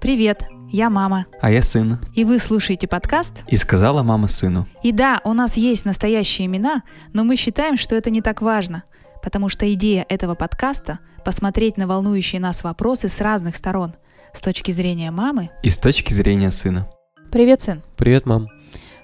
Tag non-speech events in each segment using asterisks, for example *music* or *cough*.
Привет, я мама. А я сын. И вы слушаете подкаст? И сказала мама сыну. И да, у нас есть настоящие имена, но мы считаем, что это не так важно, потому что идея этого подкаста — посмотреть на волнующие нас вопросы с разных сторон, с точки зрения мамы И с точки зрения сына. Привет, сын. Привет, мам.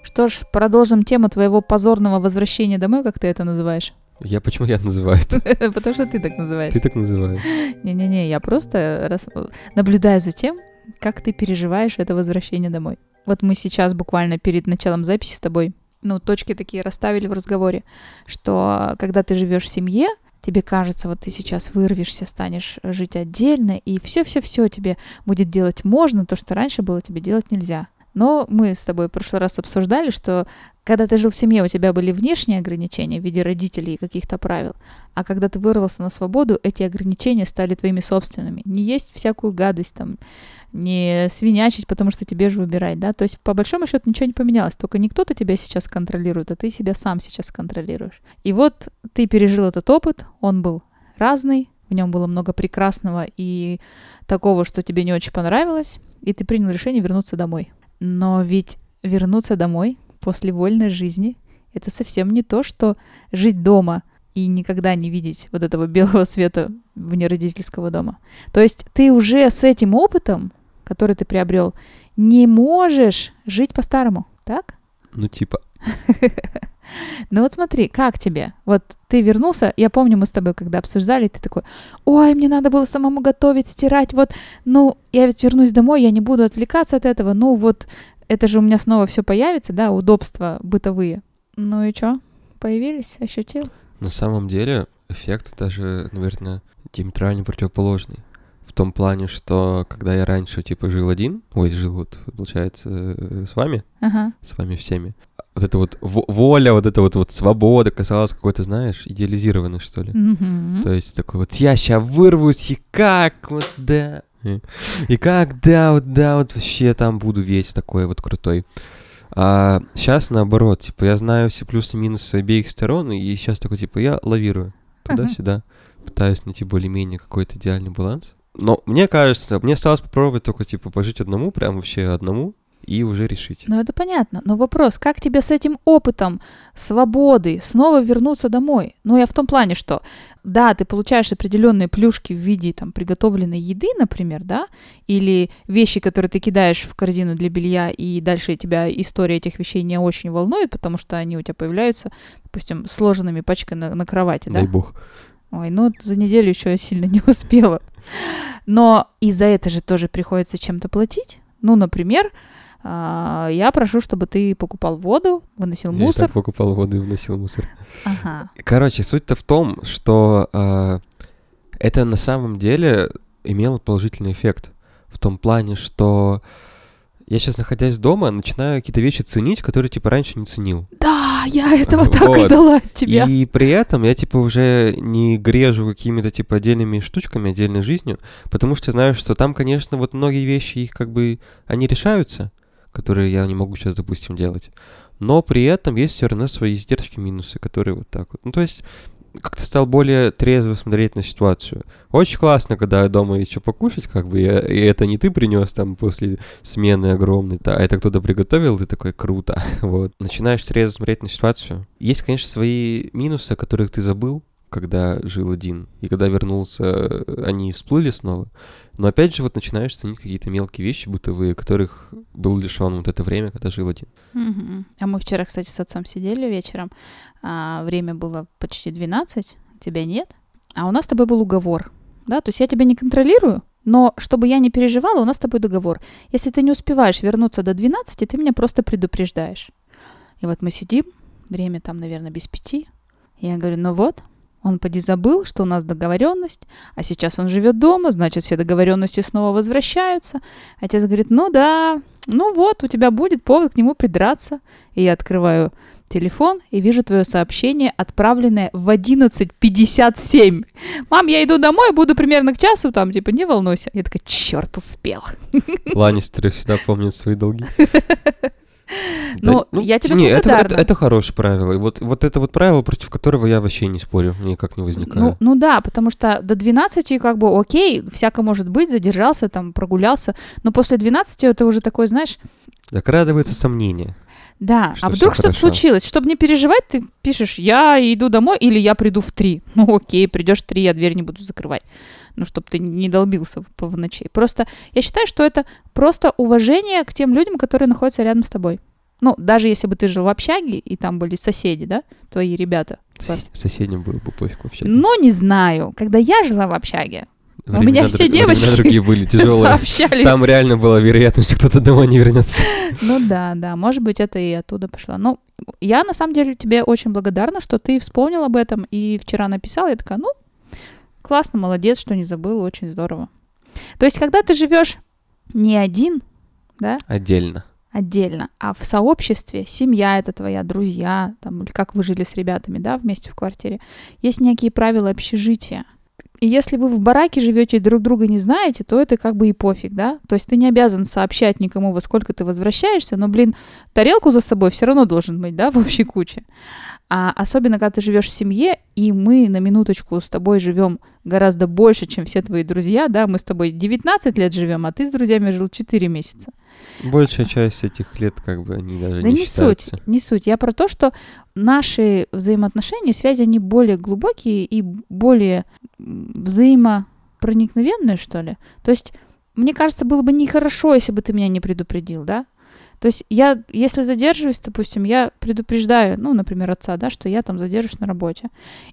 Что ж, продолжим тему твоего позорного возвращения домой, как ты это называешь. Я почему я называю это? *laughs* Потому что ты так называешь. Ты так называешь. Не-не-не, я просто рас- наблюдаю за тем, как ты переживаешь это возвращение домой. Вот мы сейчас буквально перед началом записи с тобой, ну, точки такие расставили в разговоре, что когда ты живешь в семье, тебе кажется, вот ты сейчас вырвешься, станешь жить отдельно, и все-все-все тебе будет делать можно, то, что раньше было тебе делать нельзя. Но мы с тобой в прошлый раз обсуждали, что когда ты жил в семье, у тебя были внешние ограничения в виде родителей и каких-то правил, а когда ты вырвался на свободу, эти ограничения стали твоими собственными. Не есть всякую гадость там, не свинячить, потому что тебе же выбирать, да? То есть по большому счету ничего не поменялось, только не кто-то тебя сейчас контролирует, а ты себя сам сейчас контролируешь. И вот ты пережил этот опыт, он был разный, в нем было много прекрасного и такого, что тебе не очень понравилось, и ты принял решение вернуться домой. Но ведь вернуться домой после вольной жизни — это совсем не то, что жить дома и никогда не видеть вот этого *laughs* белого света вне родительского дома. То есть ты уже с этим опытом, который ты приобрел, не можешь жить по-старому, так? Ну, типа, *laughs* Ну вот смотри, как тебе? Вот ты вернулся, я помню, мы с тобой когда обсуждали, ты такой, ой, мне надо было самому готовить, стирать, вот, ну, я ведь вернусь домой, я не буду отвлекаться от этого, ну вот, это же у меня снова все появится, да, удобства бытовые. Ну и что, появились, ощутил? на самом деле эффект даже, наверное, диаметрально противоположный. В том плане, что когда я раньше, типа, жил один, ой, жил вот, получается, э, с вами, Ага. с вами всеми, вот эта вот во- воля, вот эта вот, вот свобода казалась какой-то, знаешь, идеализированной, что ли. Мгм. То есть такой вот я сейчас вырвусь, и как вот да. И- как да, вот да, вот вообще там буду весь такой вот крутой. А сейчас наоборот, типа я знаю все плюсы и минусы обеих сторон, и сейчас такой типа я лавирую туда-сюда, пытаюсь найти более-менее какой-то идеальный баланс. Но мне кажется, мне осталось попробовать только типа пожить одному, прям вообще одному, и уже решить. Ну это понятно, но вопрос, как тебе с этим опытом свободы снова вернуться домой? Ну я в том плане, что да, ты получаешь определенные плюшки в виде там приготовленной еды, например, да, или вещи, которые ты кидаешь в корзину для белья, и дальше тебя история этих вещей не очень волнует, потому что они у тебя появляются, допустим, сложенными пачкой на, на кровати, да? Дай бог. Ой, ну за неделю еще я сильно не *laughs* успела. Но и за это же тоже приходится чем-то платить. Ну, например, я прошу, чтобы ты покупал воду, выносил Я мусор. так покупал воду и вносил мусор. Ага. Короче, суть-то в том, что э, это на самом деле имело положительный эффект. В том плане, что я сейчас, находясь дома, начинаю какие-то вещи ценить, которые, типа, раньше не ценил. Да, я этого так Вот. ждала от тебя. И при этом я, типа, уже не грежу какими-то, типа, отдельными штучками, отдельной жизнью, потому что знаю, что там, конечно, вот многие вещи, их как бы, они решаются, которые я не могу сейчас, допустим, делать. Но при этом есть все равно свои издержки, минусы, которые вот так вот. Ну, то есть как-то стал более трезво смотреть на ситуацию. Очень классно, когда дома есть что покушать, как бы, и, и это не ты принес там после смены огромной, а это кто-то приготовил, ты такой, круто, *laughs* вот. Начинаешь трезво смотреть на ситуацию. Есть, конечно, свои минусы, о которых ты забыл, когда жил один, и когда вернулся, э, они всплыли снова. Но опять же, вот начинаешь ценить какие-то мелкие вещи бытовые, которых был лишен вот это время, когда жил один. Мгм. А мы вчера, кстати, с отцом сидели вечером. а, время было почти 12, тебя нет. А у нас с тобой был уговор. Да, то есть я тебя не контролирую, но чтобы я не переживала, у нас с тобой договор. Если ты не успеваешь вернуться до 12, ты меня просто предупреждаешь. И вот мы сидим, время там, наверное, без пяти. Я говорю, ну вот, он поди забыл, что у нас договоренность, а сейчас он живет дома, значит, все договоренности снова возвращаются. Отец говорит, ну да, ну вот, у тебя будет повод к нему придраться. И я открываю телефон и вижу твое сообщение, отправленное в 11.57. Мам, я иду домой, буду примерно к часу, там, типа, не волнуйся. Я такая, черт, успел. Ланнистеры всегда помнят свои долги. *laughs* Ну, я тебе не, это, благодарна. это, это хорошее правило. И вот, вот это вот правило, против которого я вообще не спорю, никак не возникаю. Ну, ну да, потому что до 12 как бы окей, всяко может быть, задержался, там, прогулялся, но после 12 это уже такой, знаешь, Закрадывается сомнение. да, Что а вдруг что-то хорошо. случилось, чтобы не переживать, ты пишешь, я иду домой или я приду в 3. Ну окей, придешь в 3, я дверь не буду закрывать. Ну, чтобы ты не долбился в, в ночи. Просто я считаю, что это просто уважение к тем людям, которые находятся рядом с тобой. Ну, даже если бы ты жил в общаге, и там были соседи, да, твои ребята. класс. Соседним было бы пофиг вообще. Ну, не знаю. Когда я жила в общаге, у Времена меня друг- все времена девочки другие были *laughs* тяжелые. сообщали. Там реально была вероятность, что кто-то домой не вернется. *laughs* Ну да, да, может быть, это и оттуда пошло. Ну, я на самом деле тебе очень благодарна, что ты вспомнил об этом и вчера написал. Я такая, ну, классно, молодец, что не забыл, очень здорово. То есть, когда ты живешь не один, да, Отдельно. отдельно, а в сообществе, семья это твоя, друзья, там, или как вы жили с ребятами, да, вместе в квартире, есть некие правила общежития. И если вы в бараке живете и друг друга не знаете, то это как бы и пофиг, да? То есть ты не обязан сообщать никому, во сколько ты возвращаешься, но, блин, тарелку за собой все равно должен быть, да, *laughs* в общей куче. А особенно, когда ты живешь в семье, и мы на минуточку с тобой живем гораздо больше, чем все твои друзья, да, мы с тобой 19 лет живем, а ты с друзьями жил 4 месяца. Большая часть этих лет, как бы, они даже Да не, не считаются. суть, не суть. Я про то, что наши взаимоотношения, связи, они более глубокие и более взаимопроникновенные, что ли. То есть, мне кажется, было бы нехорошо, если бы ты меня не предупредил, да? То есть я, если задерживаюсь, допустим, я предупреждаю, ну, например, отца, да, что я там задержусь на работе.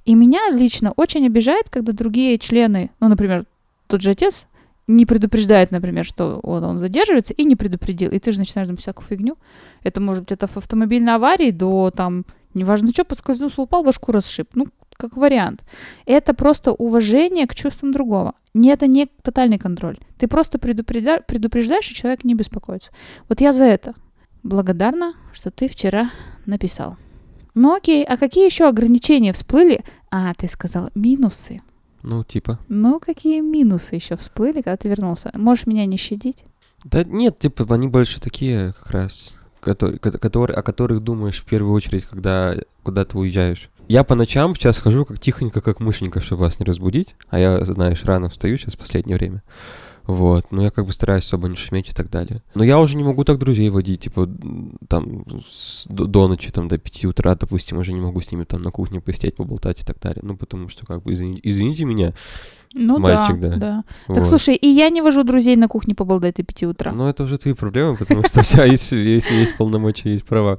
И меня лично очень обижает, когда другие члены, ну, например, тот же отец не предупреждает, например, что он, он задерживается, и не предупредил. И ты же начинаешь думать всякую фигню. Это может быть от ав- автомобильной аварии до там, неважно что, поскользнулся, упал, башку расшиб. Ну, как вариант. Это просто уважение к чувствам другого. Не это не тотальный контроль. Ты просто предупрежда- предупреждаешь, и человек не беспокоится. Вот я за это благодарна, что ты вчера написал. Ну окей, а какие еще ограничения всплыли? А, ты сказал минусы. Ну, типа. Ну, какие минусы еще всплыли, когда ты вернулся? Можешь меня не щадить? Да нет, типа, они больше такие, как раз, которые, которые, о которых думаешь в первую очередь, когда куда ты уезжаешь. Я по ночам сейчас хожу как тихонько, как мышенька, чтобы вас не разбудить. А я, знаешь, рано встаю сейчас в последнее время. Вот, но я как бы стараюсь особо не шуметь и так далее. Но я уже не могу так друзей водить, типа, там, с- до, до ночи, там, до 5 утра, допустим, уже не могу с ними там на кухне посидеть, поболтать и так далее. Ну, потому что, как бы, извини- извините меня. Ну Мальчик, да, да. да. Так вот. слушай, и я не вожу друзей на кухне побалдать до 5 утра. Ну, это уже твои проблемы, потому что у тебя есть, есть полномочия, есть права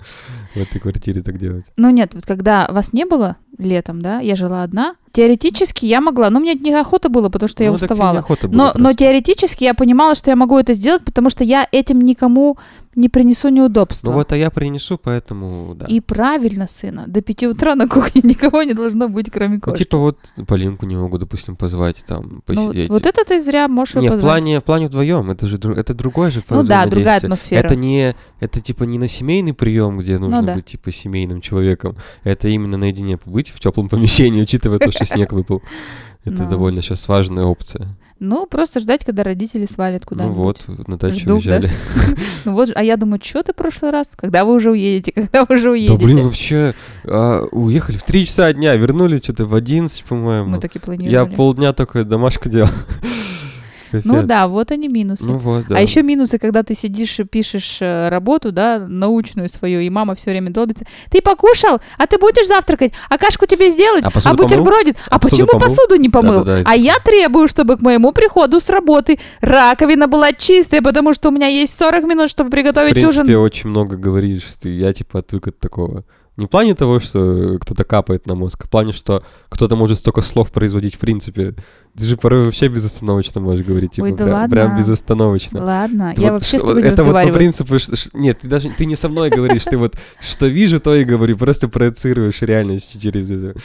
в этой квартире так делать. Ну нет, вот когда вас не было летом, да, я жила одна, теоретически я могла, но мне неохота было, потому что я Ну, тебе уставала. было Но, но теоретически я понимала, что я могу это сделать, потому что я этим никому не принесу неудобства. Ну вот, а я принесу, поэтому, да. И правильно, сына, до 5 утра на кухне *laughs* никого не должно быть, кроме Ну, кошки. типа вот Полинку не могу, допустим, позвать, там, Ну, посидеть. вот это ты зря можешь Не, в позвать. плане, в плане вдвоем, это же это другое же Ну да, другая атмосфера. Это не, это типа не на семейный прием, где нужно Ну да. быть типа семейным человеком. Это именно наедине побыть в теплом помещении, учитывая то, что снег выпал. Это Ну. довольно сейчас важная опция. Ну, просто ждать, когда родители свалят Ну куда-нибудь. вот, на дачу Жду, да? уезжали. *laughs* Ну вот, а я думаю, что ты в прошлый раз? Когда вы уже уедете? Когда вы уже Да уедете? блин, вообще, а, уехали в 3 часа дня, вернулись что-то в 11, по-моему. Мы так и Я планировали. полдня только домашку делал. Ну Капец. да, вот они минусы. Ну вот, да. А еще минусы, когда ты сидишь и пишешь э, работу, да, научную свою, и мама все время долбится. Ты покушал? А ты будешь завтракать? А кашку тебе сделать? А посуду бутербродит? А, А почему помыл? посуду не помыл? Да-да-да, это- а я требую, чтобы к моему приходу с работы раковина была чистая, потому что у меня есть 40 минут, чтобы В приготовить принципе, ужин. очень много говоришь. Ты, я типа отвык от такого. Не в плане того, что кто-то капает на мозг, а в плане, что кто-то может столько слов производить в принципе. Ты же порой вообще безостановочно можешь говорить, типа, Ой, да прям, ладно. прям безостановочно. Ладно, Ты я вот вообще с тобой не Это вот по принципу, что- нет, ты даже ты не со мной говоришь, ты вот что вижу, то и говорю, просто проецируешь реальность через это,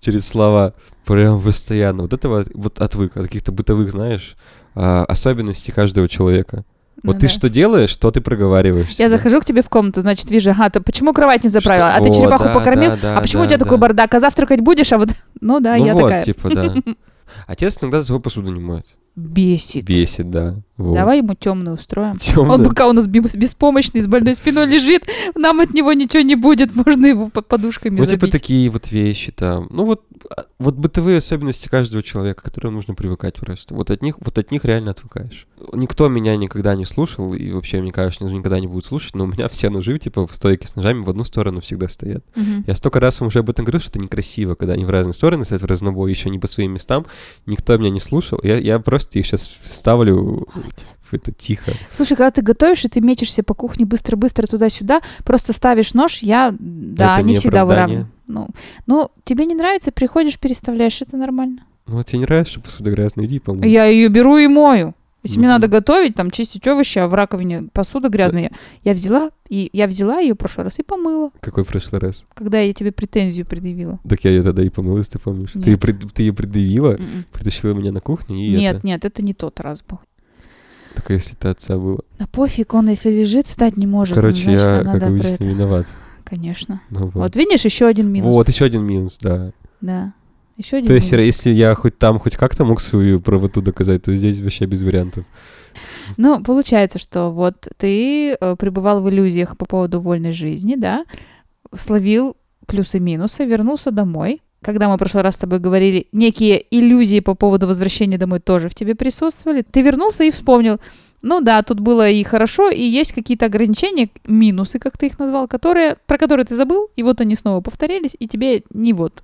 через слова, прям постоянно. Вот это вот, вот отвык от каких-то бытовых, знаешь, а, особенностей каждого человека. Ну Вот ты да. что делаешь, что ты проговариваешь. Я захожу к тебе в комнату, значит, вижу, ага, то почему кровать не заправила? Что- А ты черепаху да, покормил? да, а почему у да, тебя такой да. бардак? А завтракать будешь? А вот, *laughs* ну да, ну я вот, такая. типа, да. *laughs* Отец иногда собой посуду не моет. Бесит. Бесит, да. Вот. Давай ему темную устроим. Тёмно. Он пока у нас беспомощный, с больной спиной лежит, нам от него ничего не будет, можно его под подушками Ну, типа такие вот вещи там. Ну, вот, а, вот бытовые особенности каждого человека, к которым нужно привыкать просто. Вот от них, вот от них реально отвыкаешь. Никто меня никогда не слушал, и вообще, мне кажется, никогда не будет слушать, но у меня *laughs* все ножи, типа, в стойке с ножами в одну сторону всегда стоят. Мгм. Я столько раз вам уже об этом говорил, что это некрасиво, когда они в разные стороны стоят в разнобой, еще не по своим местам. Никто меня не слушал. Я, я просто их сейчас вставлю в это тихо. Слушай, когда ты готовишь, и ты мечешься по кухне быстро-быстро туда-сюда, просто ставишь нож, я, да, Это не не всегда выравниваю. Ну, ну, тебе не нравится, приходишь, переставляешь, это нормально. Ну, вот тебе не нравится, что посуда грязная, иди помой. Я ее беру и мою. Если мне надо готовить, там, чистить овощи, а в раковине посуда грязная, я взяла, и я взяла ее в прошлый раз и помыла, Какой прошлый раз? когда я тебе претензию предъявила. Так я ее тогда и помыл, если ты помнишь. Ты, пред- ты ее предъявила, М-м. притащила меня на кухню, и Нет, это... нет, это не тот раз был. Так если ты отца было. Да пофиг, он если лежит, встать не может. Короче, значит, я, надо как обычно, это. виноват. Конечно. Ну, вот. Вот видишь, еще один минус. Вот, еще один минус, да. Да. Еще один То есть, минус. если я хоть там, хоть как-то мог свою правоту доказать, то здесь вообще без вариантов. Ну, получается, что вот ты э, пребывал в иллюзиях по поводу вольной жизни, да, словил плюсы-минусы, вернулся домой. Когда мы в прошлый раз с тобой говорили, некие иллюзии по поводу возвращения домой тоже в тебе присутствовали. Ты вернулся и вспомнил, ну да, тут было и хорошо, и есть какие-то ограничения, минусы, как ты их назвал, которые, про которые ты забыл, и вот они снова повторились, и тебе не вот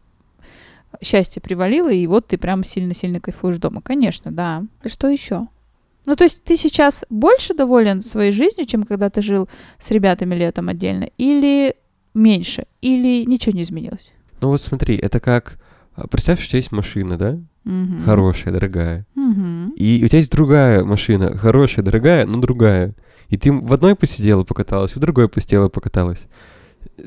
счастье привалило, и вот ты прям сильно-сильно кайфуешь дома. Конечно, да. Что еще? Ну, то есть ты сейчас больше доволен своей жизнью, чем когда ты жил с ребятами летом отдельно? Или меньше? Или ничего не изменилось? Ну вот смотри, это как... а, Представь, что у тебя есть машина, да? Мгм. Хорошая, дорогая. Мгм. И у тебя есть другая машина, хорошая, дорогая, но другая. И ты в одной посидела, покаталась, в другой посидела, покаталась.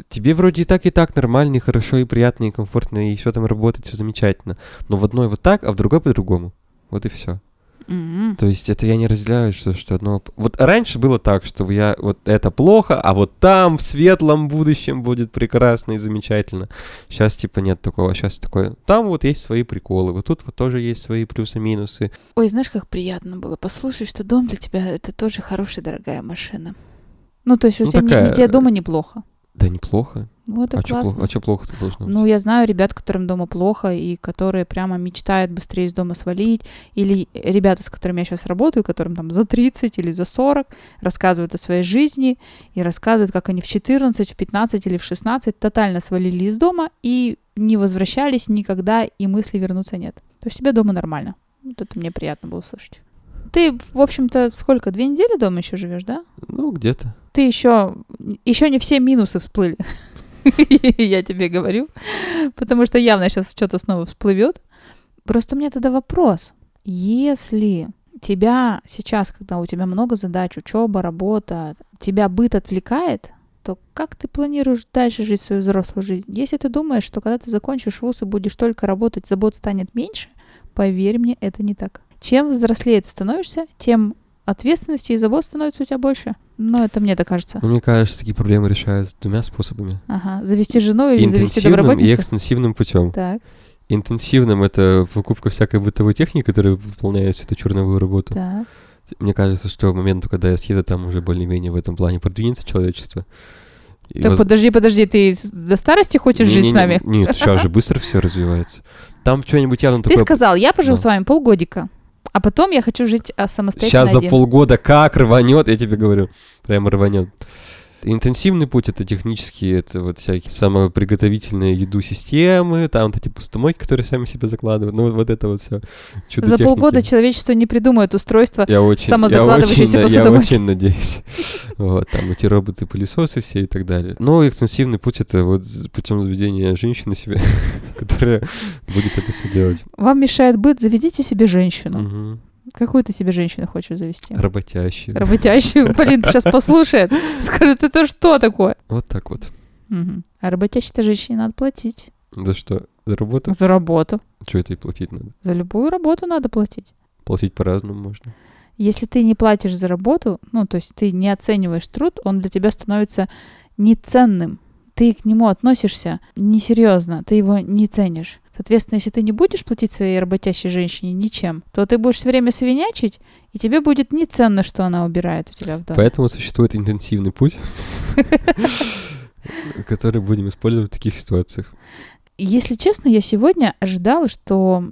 Тебе вроде и так, и так нормально, и хорошо, и приятно, и комфортно, и все там работает, все замечательно. Но в одной вот так, а в другой по-другому. Вот и все. Мгм. То есть это я не разделяю, что, что одно... Вот раньше было так, что я вот это плохо, а вот там в светлом будущем будет прекрасно и замечательно. Сейчас типа нет такого, сейчас такое... Там вот есть свои приколы, вот тут вот тоже есть свои плюсы-минусы. Ой, знаешь, как приятно было послушать, что дом для тебя это тоже хорошая, дорогая машина. Ну, то есть у Ну, тебя не- такая, не, тебе э, дома неплохо. Да неплохо. Вот и а что классно. плохо? А чё плохо-то должно быть? Ну, я знаю ребят, которым дома плохо, и которые прямо мечтают быстрее из дома свалить. Или ребята, с которыми я сейчас работаю, которым там за 30 или за 40, рассказывают о своей жизни и рассказывают, как они в 14, в 15 или в 16 тотально свалили из дома и не возвращались никогда, и мысли вернуться нет. То есть тебе дома нормально. Вот это мне приятно было слышать. Ты, в общем-то, сколько, две недели дома еще живешь, да? Ну, где-то. ты еще, еще не все минусы всплыли. *laughs* Я тебе говорю. Потому что явно сейчас что-то снова всплывет. Просто у меня тогда вопрос. Если тебя сейчас, когда у тебя много задач, учеба, работа, тебя быт отвлекает, то как ты планируешь дальше жить свою взрослую жизнь? Если ты думаешь, что когда ты закончишь вуз и будешь только работать, забот станет меньше, поверь мне, это не так. Чем взрослее ты становишься, тем ответственности и забот становится у тебя больше. Но это мне так кажется. Ну, мне кажется, такие проблемы решаются двумя способами. Ага. Завести жену или завести Интенсивным и экстенсивным путем. Так, Интенсивным это покупка всякой бытовой техники, которая выполняет всю эту черновую работу. так. Мне кажется, что к моменту, когда я съеду, там уже более-менее в этом плане продвинется человечество. И Так воз- подожди, подожди, ты с- до старости хочешь жить с Не-не-не, нами? Нет, сейчас же быстро все развивается. Там что-нибудь явно Ты такое... сказал, я поживу Да. с вами полгодика, а потом я хочу жить а, самостоятельно Сейчас за один. полгода как рванет, я тебе говорю. Прямо рванет. Интенсивный путь это технические, это вот всякие самоприготовительные еду системы, там вот эти пустомойки, которые сами себе закладывают. Ну, вот, это вот все. Чудо За полгода человечество не придумает устройство. я очень, я самозакладывающиеся очень, я очень надеюсь. *laughs* Вот, там эти роботы-пылесосы все и так далее. Но экстенсивный путь это вот путем заведения женщины себе, *laughs* которая будет это все делать. Вам мешает быт, заведите себе женщину. Какую ты себе женщину хочешь завести? Работящую. Работящую. *laughs* Блин, сейчас послушает. Скажет, это что такое? Вот так вот. А работящей-то женщине надо платить. За что? За работу? За работу. Что это и платить надо? За любую работу надо платить. Платить по-разному можно. Если ты не платишь за работу, ну, то есть ты не оцениваешь труд, он для тебя становится неценным. Ты к нему относишься несерьезно, ты его не ценишь. Соответственно, если ты не будешь платить своей работящей женщине ничем, то ты будешь все время свинячить, и тебе будет неценно, что она убирает у тебя в доме. Поэтому существует интенсивный путь, *laughs* который будем использовать в таких ситуациях. Если честно, я сегодня ожидала, что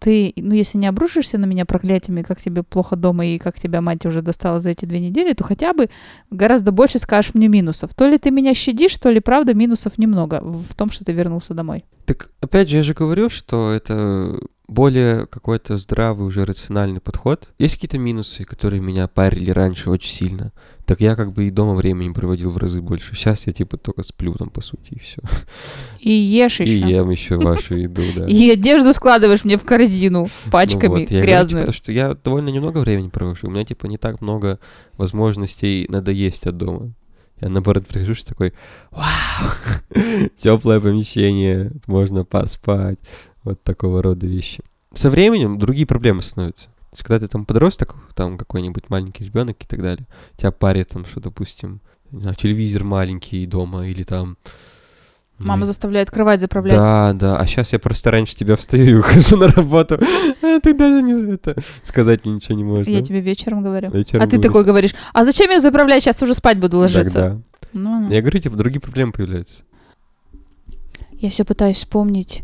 ты, ну, если не обрушишься на меня проклятиями, как тебе плохо дома и как тебя мать уже достала за эти две недели, то хотя бы гораздо больше скажешь мне минусов. То ли ты меня щадишь, то ли правда минусов немного в том, что ты вернулся домой. Так, опять же, я же говорю, что это более какой-то здравый, уже рациональный подход. Есть какие-то минусы, которые меня парили раньше очень сильно. Так я как бы и дома времени проводил в разы больше. Сейчас я типа только сплю там, по сути, и все. И ешь И еще. ем еще вашу еду, да. И одежду складываешь мне в корзину Ну пачками вот, я говорю, грязную. типа, то, что я довольно немного времени провожу. У меня, типа, не так много возможностей надоесть от дома. Я, наоборот, прихожу такой, вау, *laughs* теплое помещение, можно поспать. Вот такого рода вещи. Со временем другие проблемы становятся. То есть, когда ты там подросток, там какой-нибудь маленький ребенок и так далее, тебя парит там, что, допустим, не знаю, телевизор маленький дома или там... Мама заставляет кровать заправлять. да, да. А сейчас я просто раньше тебя встаю и *laughs* ухожу на работу. А ты даже не за это сказать мне ничего не можешь. Я да? тебе вечером говорю. Вечером а ты говоришь. такой говоришь, а зачем я заправлять, сейчас уже спать буду ложиться. Так, да. Ну, ну. Я говорю, типа, другие проблемы появляются. Я все пытаюсь вспомнить,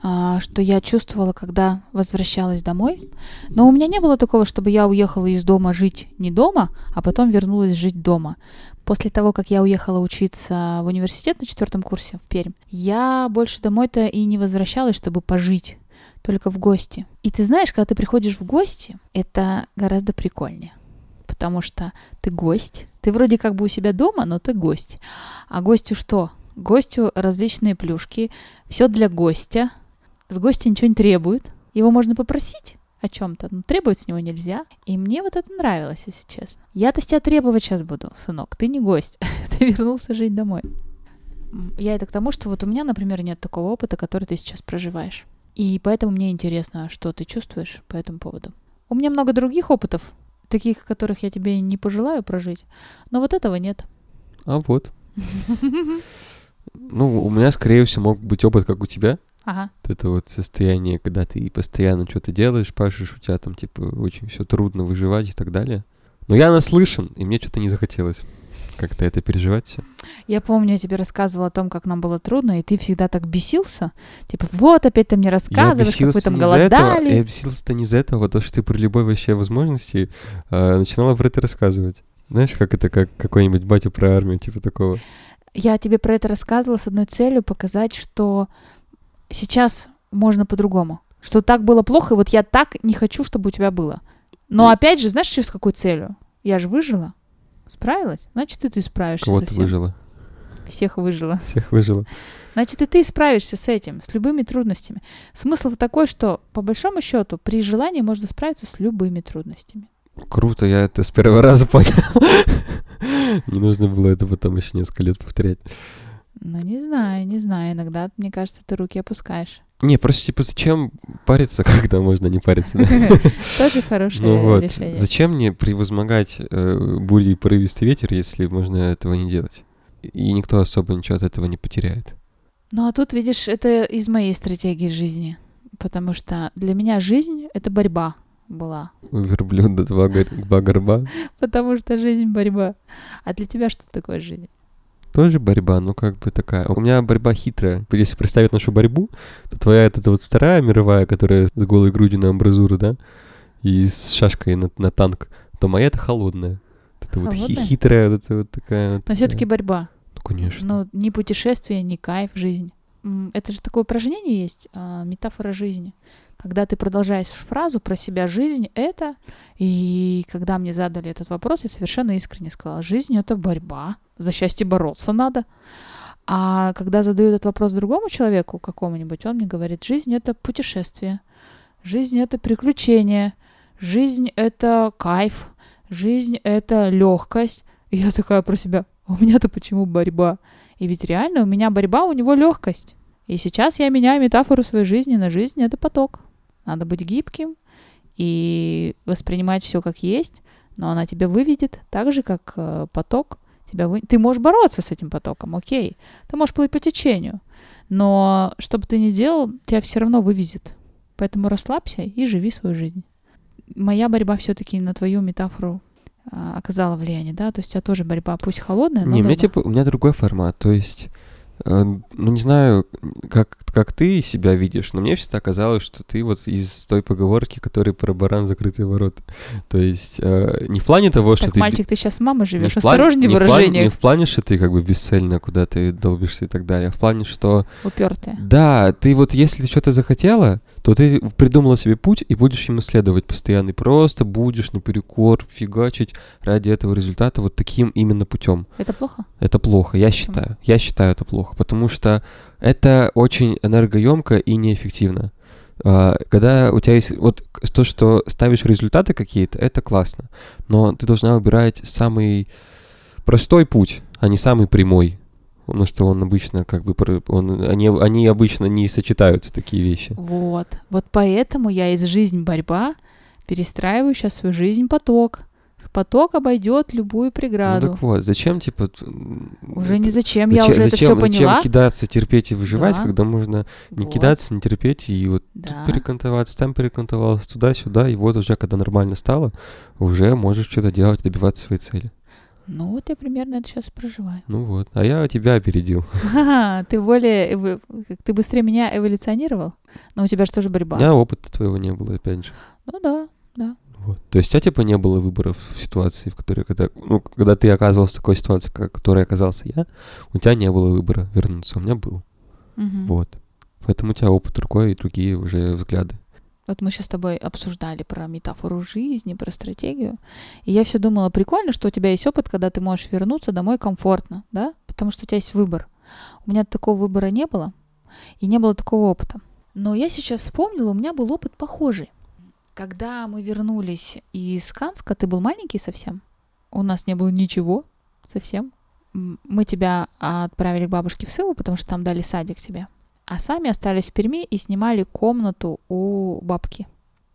что я чувствовала, когда возвращалась домой. Но у меня не было такого, чтобы я уехала из дома жить не дома, а потом вернулась жить дома. После того, как я уехала учиться в университет на четвертом курсе в Пермь, я больше домой-то и не возвращалась, чтобы пожить, только в гости. И ты знаешь, когда ты приходишь в гости, это гораздо прикольнее. Потому что ты гость. Ты вроде как бы у себя дома, но ты гость. А гостю что? Гостю различные плюшки. Все для гостя. С гостя ничего не требует. Его можно попросить о чем-то, но требовать с него нельзя. И мне вот это нравилось, если честно. Я-то с тебя требовать сейчас буду, сынок. Ты не гость. *laughs* ты вернулся жить домой. Я это к тому, что вот у меня, например, нет такого опыта, который ты сейчас проживаешь. И поэтому мне интересно, что ты чувствуешь по этому поводу. У меня много других опытов, таких, которых я тебе не пожелаю прожить, но вот этого нет. А вот. *laughs* Ну, у меня, скорее всего, мог быть опыт, как у тебя. Ага. Вот Это вот состояние, когда ты постоянно что-то делаешь, пашешь, у тебя там, типа, очень все трудно выживать и так далее. Но я наслышан, и мне что-то не захотелось как-то это переживать все. Я помню, я тебе рассказывала о том, как нам было трудно, и ты всегда так бесился. Типа, вот опять ты мне рассказываешь, как вы там этого, голодали. я бесился-то не из-за этого, потому что ты при любой вообще возможности э, начинала про это рассказывать. Знаешь, как это, как какой-нибудь батя про армию, типа такого. Я тебе про это рассказывала с одной целью показать, что сейчас можно по-другому. Что так было плохо, и вот я так не хочу, чтобы у тебя было. Но И- опять же, знаешь, с какой целью? Я же выжила. Справилась? Значит, и ты справишься Кого ты выжила? Всех выжила. *laughs* Всех выжила. Значит, и ты справишься с этим, с любыми трудностями. Смысл такой, что по большому счету при желании можно справиться с любыми трудностями. Круто, я это с первого раза *laughs* понял. Не нужно было это потом еще несколько лет повторять. Ну, не знаю, не знаю. Иногда, мне кажется, ты руки опускаешь. Не, просто типа зачем париться, *laughs* когда можно не париться? *laughs* Тоже хорошее Ну решение. зачем мне превозмогать э, бури и порывистый ветер, если можно этого не делать? И никто особо ничего от этого не потеряет. Ну, а тут, видишь, это из моей стратегии жизни. Потому что для меня жизнь — это борьба была. У верблюда два, гор- два горба. *laughs* Потому что жизнь — борьба. А для тебя что такое жизнь? Тоже борьба, ну как бы такая. У меня борьба хитрая. Если представить нашу борьбу, то твоя это вот вторая мировая, которая с голой грудью на амбразуру, да, и с шашкой на, на танк, то моя это холодная. Вот Это вот хи- Холодная? хитрая, вот это вот такая. Вот Но все таки такая. борьба. Ну, конечно. Ну, ни путешествие, ни кайф, жизнь. Это же такое упражнение есть, а, метафора жизни. Когда ты продолжаешь фразу про себя «жизнь — это...» И когда мне задали этот вопрос, я совершенно искренне сказала «жизнь — это борьба, за счастье бороться надо». А когда задаю этот вопрос другому человеку, какому-нибудь, он мне говорит «жизнь — это путешествие, жизнь — это приключение, жизнь — это кайф, жизнь — это легкость». И я такая про себя «А «у меня-то почему борьба?» И ведь реально у меня борьба, у него легкость. И сейчас я меняю метафору своей жизни на жизнь это поток. Надо быть гибким и воспринимать все как есть, но она тебя выведет так же, как э, поток Тебя вы... Ты можешь бороться с этим потоком, окей. Ты можешь плыть по течению. Но что бы ты ни делал, тебя все равно вывезет. Поэтому расслабься и живи свою жизнь. Моя борьба все-таки на твою метафору а, оказала влияние, да? То есть у тебя тоже борьба, пусть холодная, но Не, у меня типа, у меня другой формат, то есть, ну не знаю, как, как ты себя видишь, но мне всегда казалось, что ты вот из той поговорки, которая про баран закрытые ворота. То есть, э, не в плане того, что Так, ты... мальчик, ты сейчас с мамой живешь, осторожнее в не в плане- выражениях, Не в плане, что ты как бы бесцельно куда-то долбишься и так далее, а в плане, что упертые. да, ты вот если ты что-то захотела, то ты придумала себе путь и будешь ему следовать постоянно. И просто будешь наперекор фигачить ради этого результата вот таким именно путем. Это плохо? Это плохо, я Почему? считаю. Я считаю это плохо, потому что это очень энергоемко и неэффективно. А, Когда у тебя есть вот то, что ставишь результаты какие-то, это классно. Но ты должна выбирать самый простой путь, а не самый прямой. Потому что он обычно как бы... Он, они, они обычно не сочетаются, такие вещи. Вот. Вот поэтому я из жизнь борьба перестраиваю сейчас свою жизнь поток. Поток обойдет любую Ну преграду. так вот, зачем, типа... уже не зачем, зачем, я уже это зачем, все поняла. зачем кидаться, терпеть и выживать, Да. когда можно не Вот, кидаться, не терпеть и вот Да. тут перекантоваться, там перекантовался, туда-сюда, и вот уже, когда нормально стало, уже можешь что-то делать, добиваться своей цели. Ну вот я примерно это сейчас проживаю. Ну вот, а я тебя опередил. *laughs* Ты более, как ты быстрее меня эволюционировал, но у тебя же тоже У борьба. меня опыта твоего не было, опять же. Ну да, Вот. То есть у тебя типа не было выборов в ситуации, в которой, когда, ну, когда ты оказывался в такой ситуации, в которой оказался я, у тебя не было выбора вернуться, у меня был. Мгм. Вот. Поэтому у тебя опыт другой и другие уже взгляды. Вот мы сейчас с тобой обсуждали про метафору жизни, про стратегию. И я все думала, прикольно, что у тебя есть опыт, когда ты можешь вернуться домой комфортно, да? Потому что у тебя есть выбор. У меня такого выбора не было, и не было такого опыта. Но я сейчас вспомнила, у меня был опыт похожий. Когда мы вернулись из Канска, ты был маленький совсем. У нас не было ничего совсем. Мы тебя отправили к бабушке в село, потому что там дали садик тебе а сами остались в Перми и снимали комнату у бабки.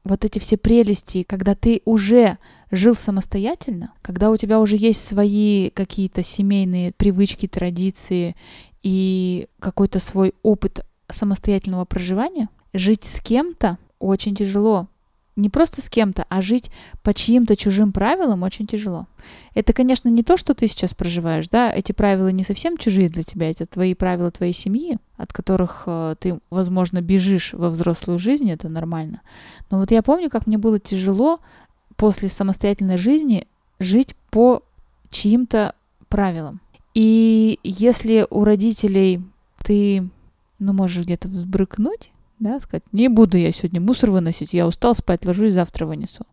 Вот эти все прелести, когда ты уже жил самостоятельно, когда у тебя уже есть свои какие-то семейные привычки, традиции и какой-то свой опыт самостоятельного проживания, жить с кем-то очень тяжело. Не просто с кем-то, а жить по чьим-то чужим правилам очень тяжело. Это, конечно, не то, что ты сейчас проживаешь, да, эти правила не совсем чужие для тебя, это твои правила твоей семьи, от которых э, ты, возможно, бежишь во взрослую жизнь, это нормально. Но вот я помню, как мне было тяжело после самостоятельной жизни жить по чьим-то правилам. И если у родителей ты, ну, можешь где-то взбрыкнуть, да, сказать, не буду я сегодня мусор выносить, я устал спать, ложусь, завтра вынесу,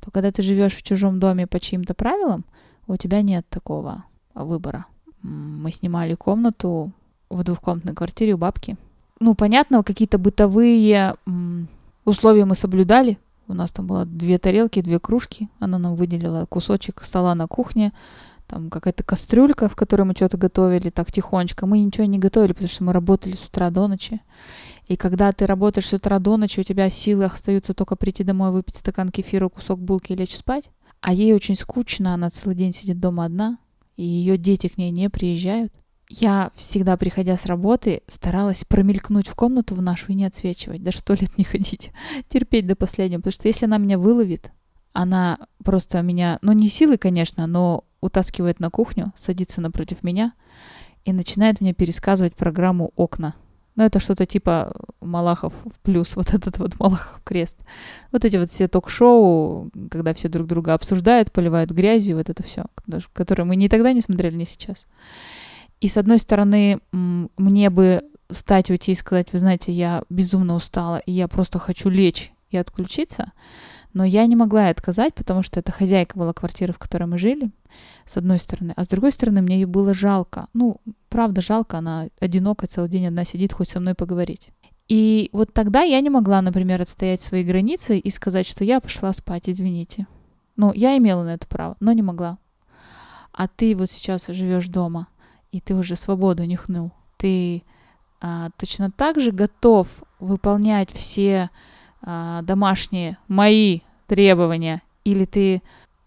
то когда ты живешь в чужом доме по чьим-то правилам, у тебя нет такого выбора. Мы снимали комнату в двухкомнатной квартире у бабки. Ну, понятно, какие-то бытовые условия мы соблюдали. У нас там было две тарелки, две кружки. Она нам выделила кусочек стола на кухне. Там какая-то кастрюлька, в которой мы что-то готовили так тихонечко. Мы ничего не готовили, потому что мы работали с утра до ночи. И когда ты работаешь с утра до ночи, у тебя силы остаются только прийти домой, выпить стакан кефира, кусок булки и лечь спать. А ей очень скучно, она целый день сидит дома одна, и ее дети к ней не приезжают. Я всегда, приходя с работы, старалась промелькнуть в комнату в нашу и не отсвечивать, даже в туалет не ходить, *laughs* терпеть до последнего, потому что если она меня выловит, она просто меня, ну не силой, конечно, но утаскивает на кухню, садится напротив меня и начинает мне пересказывать программу «Окна». Ну, это что-то типа Малахов в плюс, *laughs* вот этот вот Малахов крест. Вот эти вот все ток-шоу, когда все друг друга обсуждают, поливают грязью, вот это все, которое мы ни тогда не смотрели, ни сейчас. И с одной стороны, мне бы встать, уйти и сказать, вы знаете, я безумно устала, и я просто хочу лечь и отключиться. Но я не могла ей отказать, потому что это хозяйка была квартиры, в которой мы жили, с одной стороны. А с другой стороны, мне ее было жалко. Ну, правда, жалко, она одинокая, целый день одна сидит, хоть со мной поговорить. И вот тогда я не могла, например, отстоять свои границы и сказать, что я пошла спать, извините. Ну, я имела на это право, но не могла. А ты вот сейчас живешь дома, и ты уже свободу нюхнул. Ты а, точно так же готов выполнять все а, домашние мои требования, или ты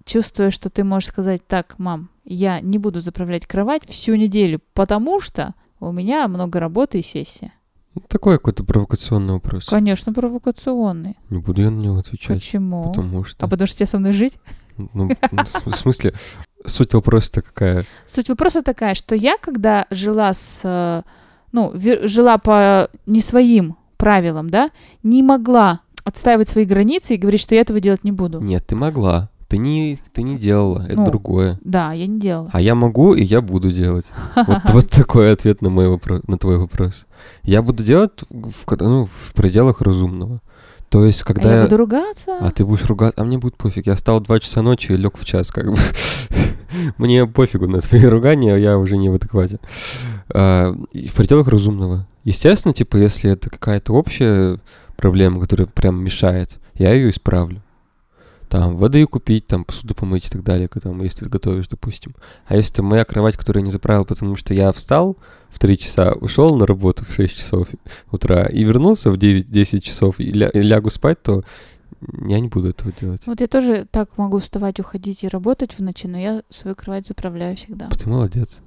чувствуешь, что ты можешь сказать, так, мам, я не буду заправлять кровать всю неделю, потому что у меня много работы и сессия. Ну, Такой какой-то провокационный вопрос. Конечно, провокационный. Не буду я на него отвечать. Почему? Потому что... А потому что тебе со мной жить? Ну, в смысле, суть вопроса-то какая? Суть вопроса такая, что я, когда жила с... э, Ну, жила по не своим правилам, да, не могла отстаивать свои границы и говорить, что я этого делать не буду. Нет, ты могла. Ты не, ты не делала, это Ну. другое. Да, я не делала. А я могу, и я буду делать. *laughs* Вот, вот такой ответ на мой вопрос, на твой вопрос. Я буду делать в, ну, в пределах разумного. То есть, А когда я я- буду ругаться. А ты будешь ругаться, а мне будет пофиг. Я встал 2 часа ночи и лег в час, как бы. *laughs* Мне пофигу на твои ругания, я уже не в адеквате. А, в пределах разумного. Естественно, типа, если это какая-то общая проблема, которая прям мешает, я ее исправлю. Там, воды купить, там, посуду помыть и так далее, когда, если ты готовишь, допустим. А если моя кровать, которую я не заправил, потому что я встал в 3 часа, ушел на работу в 6 часов утра и вернулся в 9-10 часов и, ля- и лягу спать, то я не буду этого делать. Вот я тоже так могу вставать, уходить и работать в ночи, но я свою кровать заправляю всегда. Ты молодец.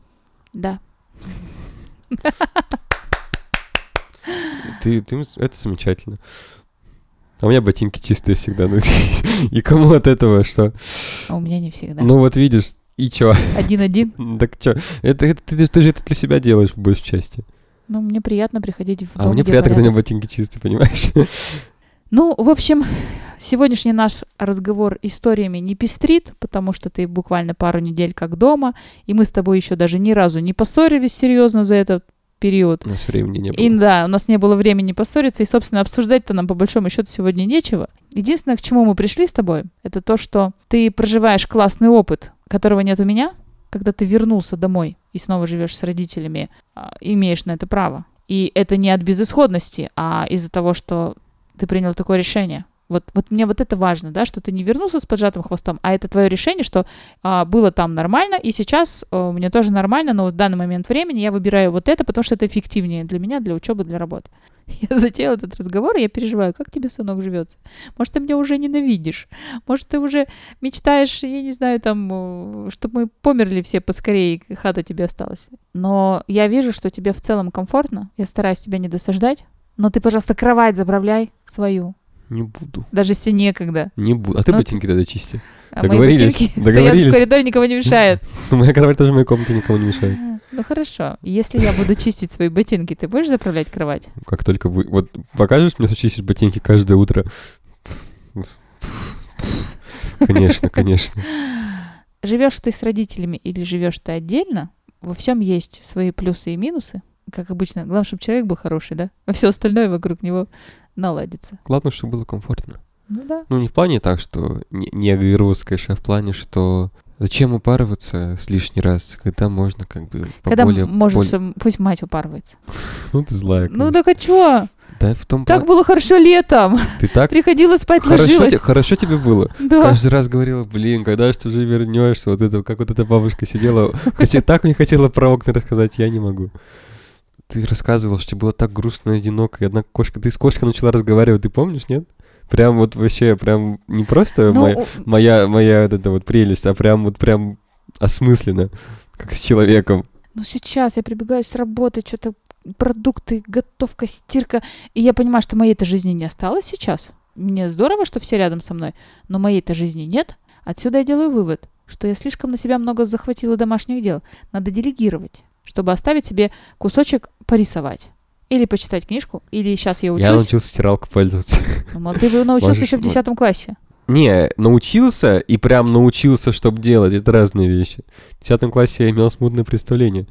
Да. Ты, ты, это замечательно. А у меня ботинки чистые всегда. Ну, *laughs* и кому от этого что? А у меня не всегда. Ну вот видишь, и чё? Один-один. *laughs* Так чё? Это, это ты, ты же это для себя делаешь в большей части. Ну, мне приятно приходить в а дом, мне где приятно, когда у меня порядок. ботинки чистые, понимаешь? *laughs* Ну, в общем, сегодняшний наш разговор историями не пестрит, потому что ты буквально пару недель как дома, и мы с тобой еще даже ни разу не поссорились серьезно за этот период. У нас времени не было. И да, у нас не было времени поссориться, и, собственно, обсуждать-то нам по большому счету сегодня нечего. Единственное, к чему мы пришли с тобой, это то, что ты проживаешь классный опыт, которого нет у меня, когда ты вернулся домой и снова живешь с родителями, а, имеешь на это право. И это не от безысходности, а из-за того, что ты принял такое решение. Вот, вот мне вот это важно, да, что ты не вернулся с поджатым хвостом, а это твое решение, что а, было там нормально, и сейчас а, у меня тоже нормально, но в данный момент времени я выбираю вот это, потому что это эффективнее для меня, для учебы, для работы. *laughs* Я затеяла этот разговор, и я переживаю, как тебе, сынок, живется. Может, ты меня уже ненавидишь? Может, ты уже мечтаешь, я не знаю, там, чтобы мы померли все поскорее, и хата тебе осталась. Но я вижу, что тебе в целом комфортно. Я стараюсь тебя не досаждать. Но ты, пожалуйста, кровать заправляй свою. Не буду. Даже если некогда. Не буду. А ты Ну, ботинки тогда чисти. А мои Договорились? ботинки *laughs* стоят Договорились? в коридоре, никого не мешают. *laughs* Моя кровать тоже в моей комнате никому не мешает. Ну хорошо. Если я буду чистить свои ботинки, ты будешь заправлять кровать? Как только вы... Вот покажешь мне, что чистить ботинки каждое утро? Конечно, конечно. Живешь ты с родителями или живешь ты отдельно, во всем есть свои плюсы и минусы. Как обычно, главное, чтобы человек был хороший, да? А все остальное вокруг него наладится. Главное, чтобы было комфортно. Ну да. Ну, не в плане так, что не, не агрироваться, конечно, а в плане, что зачем упарываться с лишний раз, когда можно как бы Когда поболее... может, более- пусть мать упарывается. *laughs* Ну, ты злая. Ну так а чё? Да, в том Так было хорошо летом. Ты так... Приходила спать, Хорошо, ложилась. те- хорошо тебе было. *laughs* Да. Каждый раз говорила, блин, когда же ты уже вернешься? Вот это, как вот эта бабушка сидела. *laughs* Хотя так мне хотела про окна рассказать, я не могу. Ты рассказывал, что тебе было так грустно и одиноко, и одна кошка... Ты с кошкой начала разговаривать, ты помнишь, нет? Прям вот вообще, прям не просто Ну, моя, у- моя, моя вот эта вот прелесть, а прям вот прям осмысленно, как с человеком. ну сейчас я прибегаю с работы, что-то продукты, готовка, стирка. И я понимаю, что моей-то жизни не осталось сейчас. Мне здорово, что все рядом со мной, но моей-то жизни нет. Отсюда я делаю вывод, что я слишком на себя много захватила домашних дел. Надо делегировать, чтобы оставить себе кусочек порисовать. Или почитать книжку, или сейчас я Я учусь. научился стиралкой пользоваться. Ну, мол, ты *laughs* научился Можешь- еще в 10 классе. Не, научился и прям научился, чтобы делать. Это разные вещи. В 10 классе я имел смутное представление.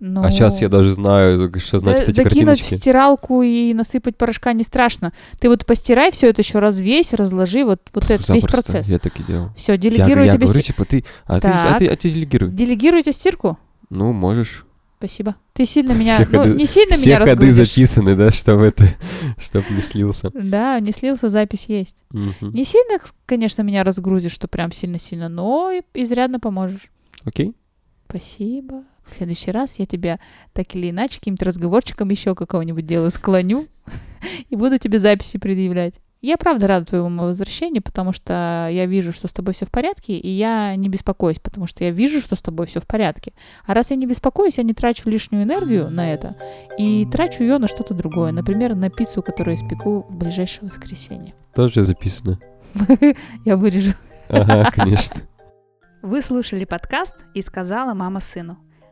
Ну, А сейчас я даже знаю, что значит да, эти закинуть картиночки. в стиралку и насыпать порошка не страшно. Ты вот постирай все это еще развесь, разложи, вот, вот этот весь Запросто, процесс. Я так и делал. Все, Я, делегирую я тебе говорю, сти- типа, ты, а ты, а ты, а ты делегируй. Делегируйте стирку? Ну, можешь. Спасибо. Ты сильно меня, Все ну, ходы- не сильно Все меня ходы разгрузишь. записаны, да, чтобы это, *laughs* чтобы не слился. Да, не слился, запись есть. Мгм. Не сильно, конечно, меня разгрузишь, что прям сильно-сильно, но изрядно поможешь. Окей? Спасибо. В следующий раз я тебя так или иначе каким-то разговорчиком еще какого-нибудь делаю, склоню *laughs* и буду тебе записи предъявлять. Я правда рада твоему возвращению, потому что я вижу, что с тобой все в порядке, и я не беспокоюсь, потому что я вижу, что с тобой все в порядке. А раз я не беспокоюсь, я не трачу лишнюю энергию на это и трачу ее на что-то другое. Например, на пиццу, которую я испеку в ближайшее воскресенье. Тоже записано. *laughs* Я вырежу. Ага, конечно. Вы слушали подкаст «И сказала мама сыну».